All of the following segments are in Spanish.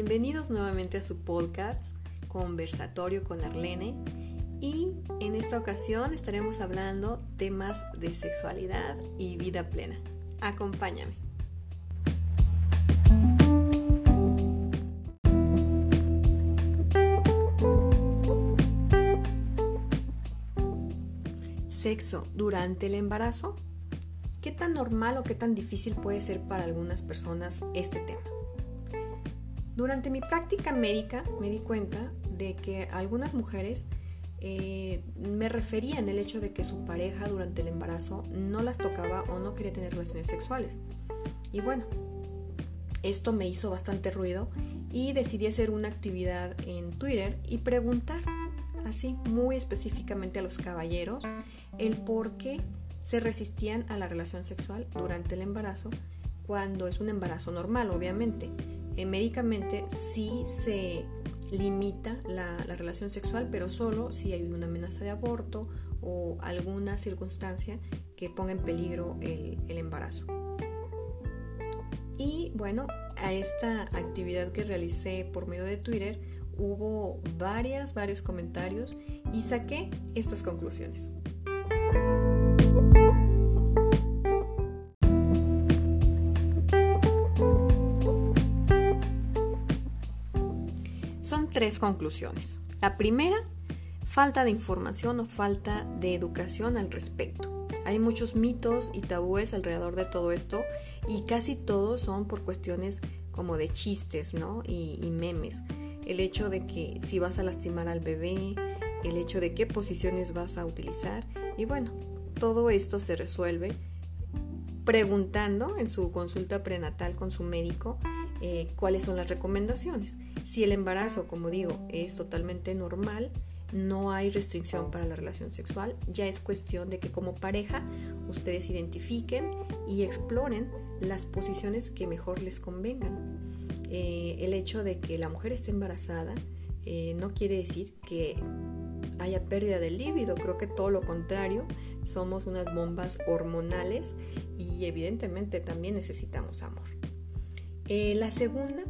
Bienvenidos nuevamente a su podcast Conversatorio con Arlene y en esta ocasión estaremos hablando temas de sexualidad y vida plena. Acompáñame. Sexo durante el embarazo. ¿Qué tan normal o qué tan difícil puede ser para algunas personas este tema? Durante mi práctica médica me di cuenta de que algunas mujeres eh, me referían el hecho de que su pareja durante el embarazo no las tocaba o no quería tener relaciones sexuales. Y bueno, esto me hizo bastante ruido y decidí hacer una actividad en Twitter y preguntar así muy específicamente a los caballeros el por qué se resistían a la relación sexual durante el embarazo cuando es un embarazo normal, obviamente. Eh, médicamente sí se limita la, relación sexual, pero solo si hay una amenaza de aborto o alguna circunstancia que ponga en peligro el, el embarazo. Y bueno, a esta actividad que realicé por medio de Twitter hubo varias, varios comentarios y saqué estas conclusiones. Tres conclusiones. La primera, falta de información o falta de educación al respecto. Hay muchos mitos y tabúes alrededor de todo esto y casi todos son por cuestiones como de chistes, ¿no? Y, memes. El hecho de que si vas a lastimar al bebé, el hecho de qué posiciones vas a utilizar y bueno, todo esto se resuelve preguntando en su consulta prenatal con su médico eh, cuáles son las recomendaciones. Si el embarazo, como digo, es totalmente normal, no hay restricción para la relación sexual, ya es cuestión de que como pareja ustedes identifiquen y exploren las posiciones que mejor les convengan. Eh, el hecho de que la mujer esté embarazada eh, no quiere decir que haya pérdida de líbido, creo que todo lo contrario, somos unas bombas hormonales y evidentemente también necesitamos amor. Eh, la segunda,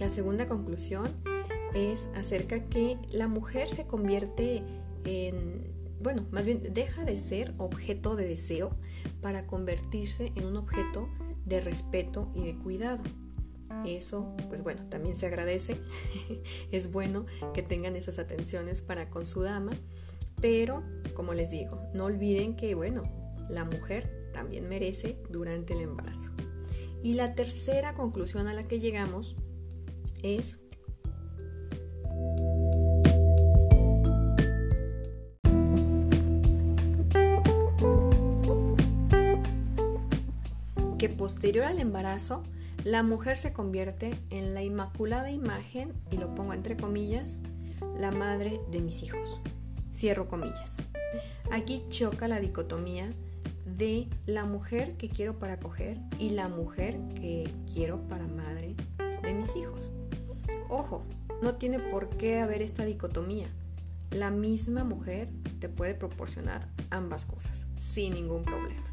la segunda conclusión es acerca que la mujer se convierte en, bueno, más bien deja de ser objeto de deseo para convertirse en un objeto de respeto y de cuidado. Eso, pues bueno, también se agradece. es bueno que tengan esas atenciones para con su dama, pero como les digo, no olviden que, bueno, la mujer también merece durante el embarazo. Y la tercera conclusión a la que llegamos es que posterior al embarazo, la mujer se convierte en la inmaculada imagen, y lo pongo entre comillas, la madre de mis hijos. Cierro comillas. Aquí choca la dicotomía de la mujer que quiero para coger y la mujer que quiero para madre de mis hijos. Ojo, no tiene por qué haber esta dicotomía. La misma mujer te puede proporcionar ambas cosas sin ningún problema.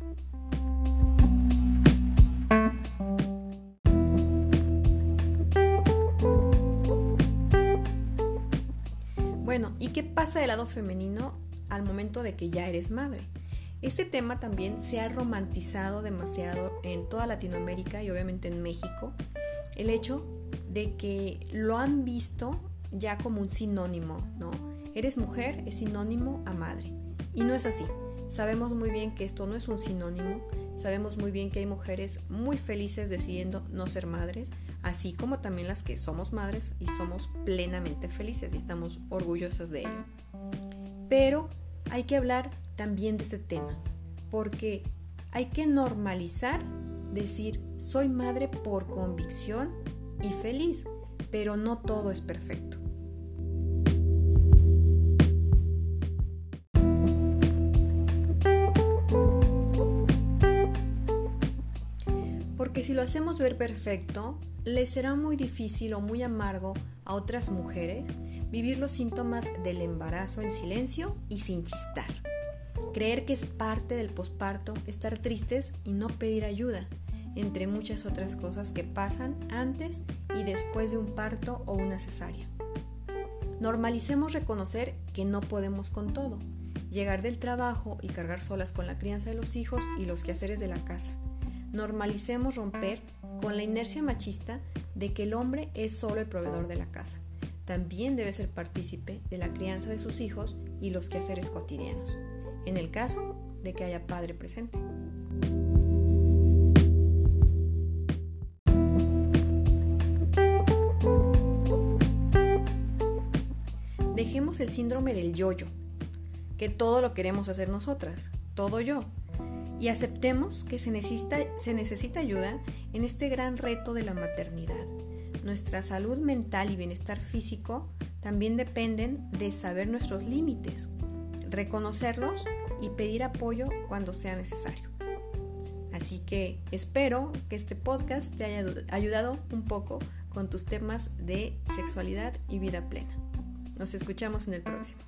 Bueno, ¿y qué pasa del lado femenino al momento de que ya eres madre? Este tema también se ha romantizado demasiado en toda Latinoamérica y obviamente en México. El hecho de que lo han visto ya como un sinónimo, ¿no? Eres mujer es sinónimo a madre. Y no es así. Sabemos muy bien que esto no es un sinónimo. Sabemos muy bien que hay mujeres muy felices decidiendo no ser madres, así como también las que somos madres y somos plenamente felices y estamos orgullosas de ello. Pero hay que hablar también de este tema, porque hay que normalizar decir soy madre por convicción y feliz, pero no todo es perfecto. Porque si lo hacemos ver perfecto, le será muy difícil o muy amargo a otras mujeres vivir los síntomas del embarazo en silencio y sin chistar creer que es parte del posparto estar tristes y no pedir ayuda, entre muchas otras cosas que pasan antes y después de un parto o una cesárea. Normalicemos reconocer que no podemos con todo, llegar del trabajo y cargar solas con la crianza de los hijos y los quehaceres de la casa. Normalicemos romper con la inercia machista de que el hombre es solo el proveedor de la casa. También debe ser partícipe de la crianza de sus hijos y los quehaceres cotidianos, en el caso de que haya padre presente. Dejemos el síndrome del yo-yo, que todo lo queremos hacer nosotras, todo yo, y aceptemos que se necesita, se necesita ayuda en este gran reto de la maternidad. Nuestra salud mental y bienestar físico también dependen de saber nuestros límites, reconocerlos y pedir apoyo cuando sea necesario. Así que espero que este podcast te haya ayudado un poco con tus temas de sexualidad y vida plena. Nos escuchamos en el próximo.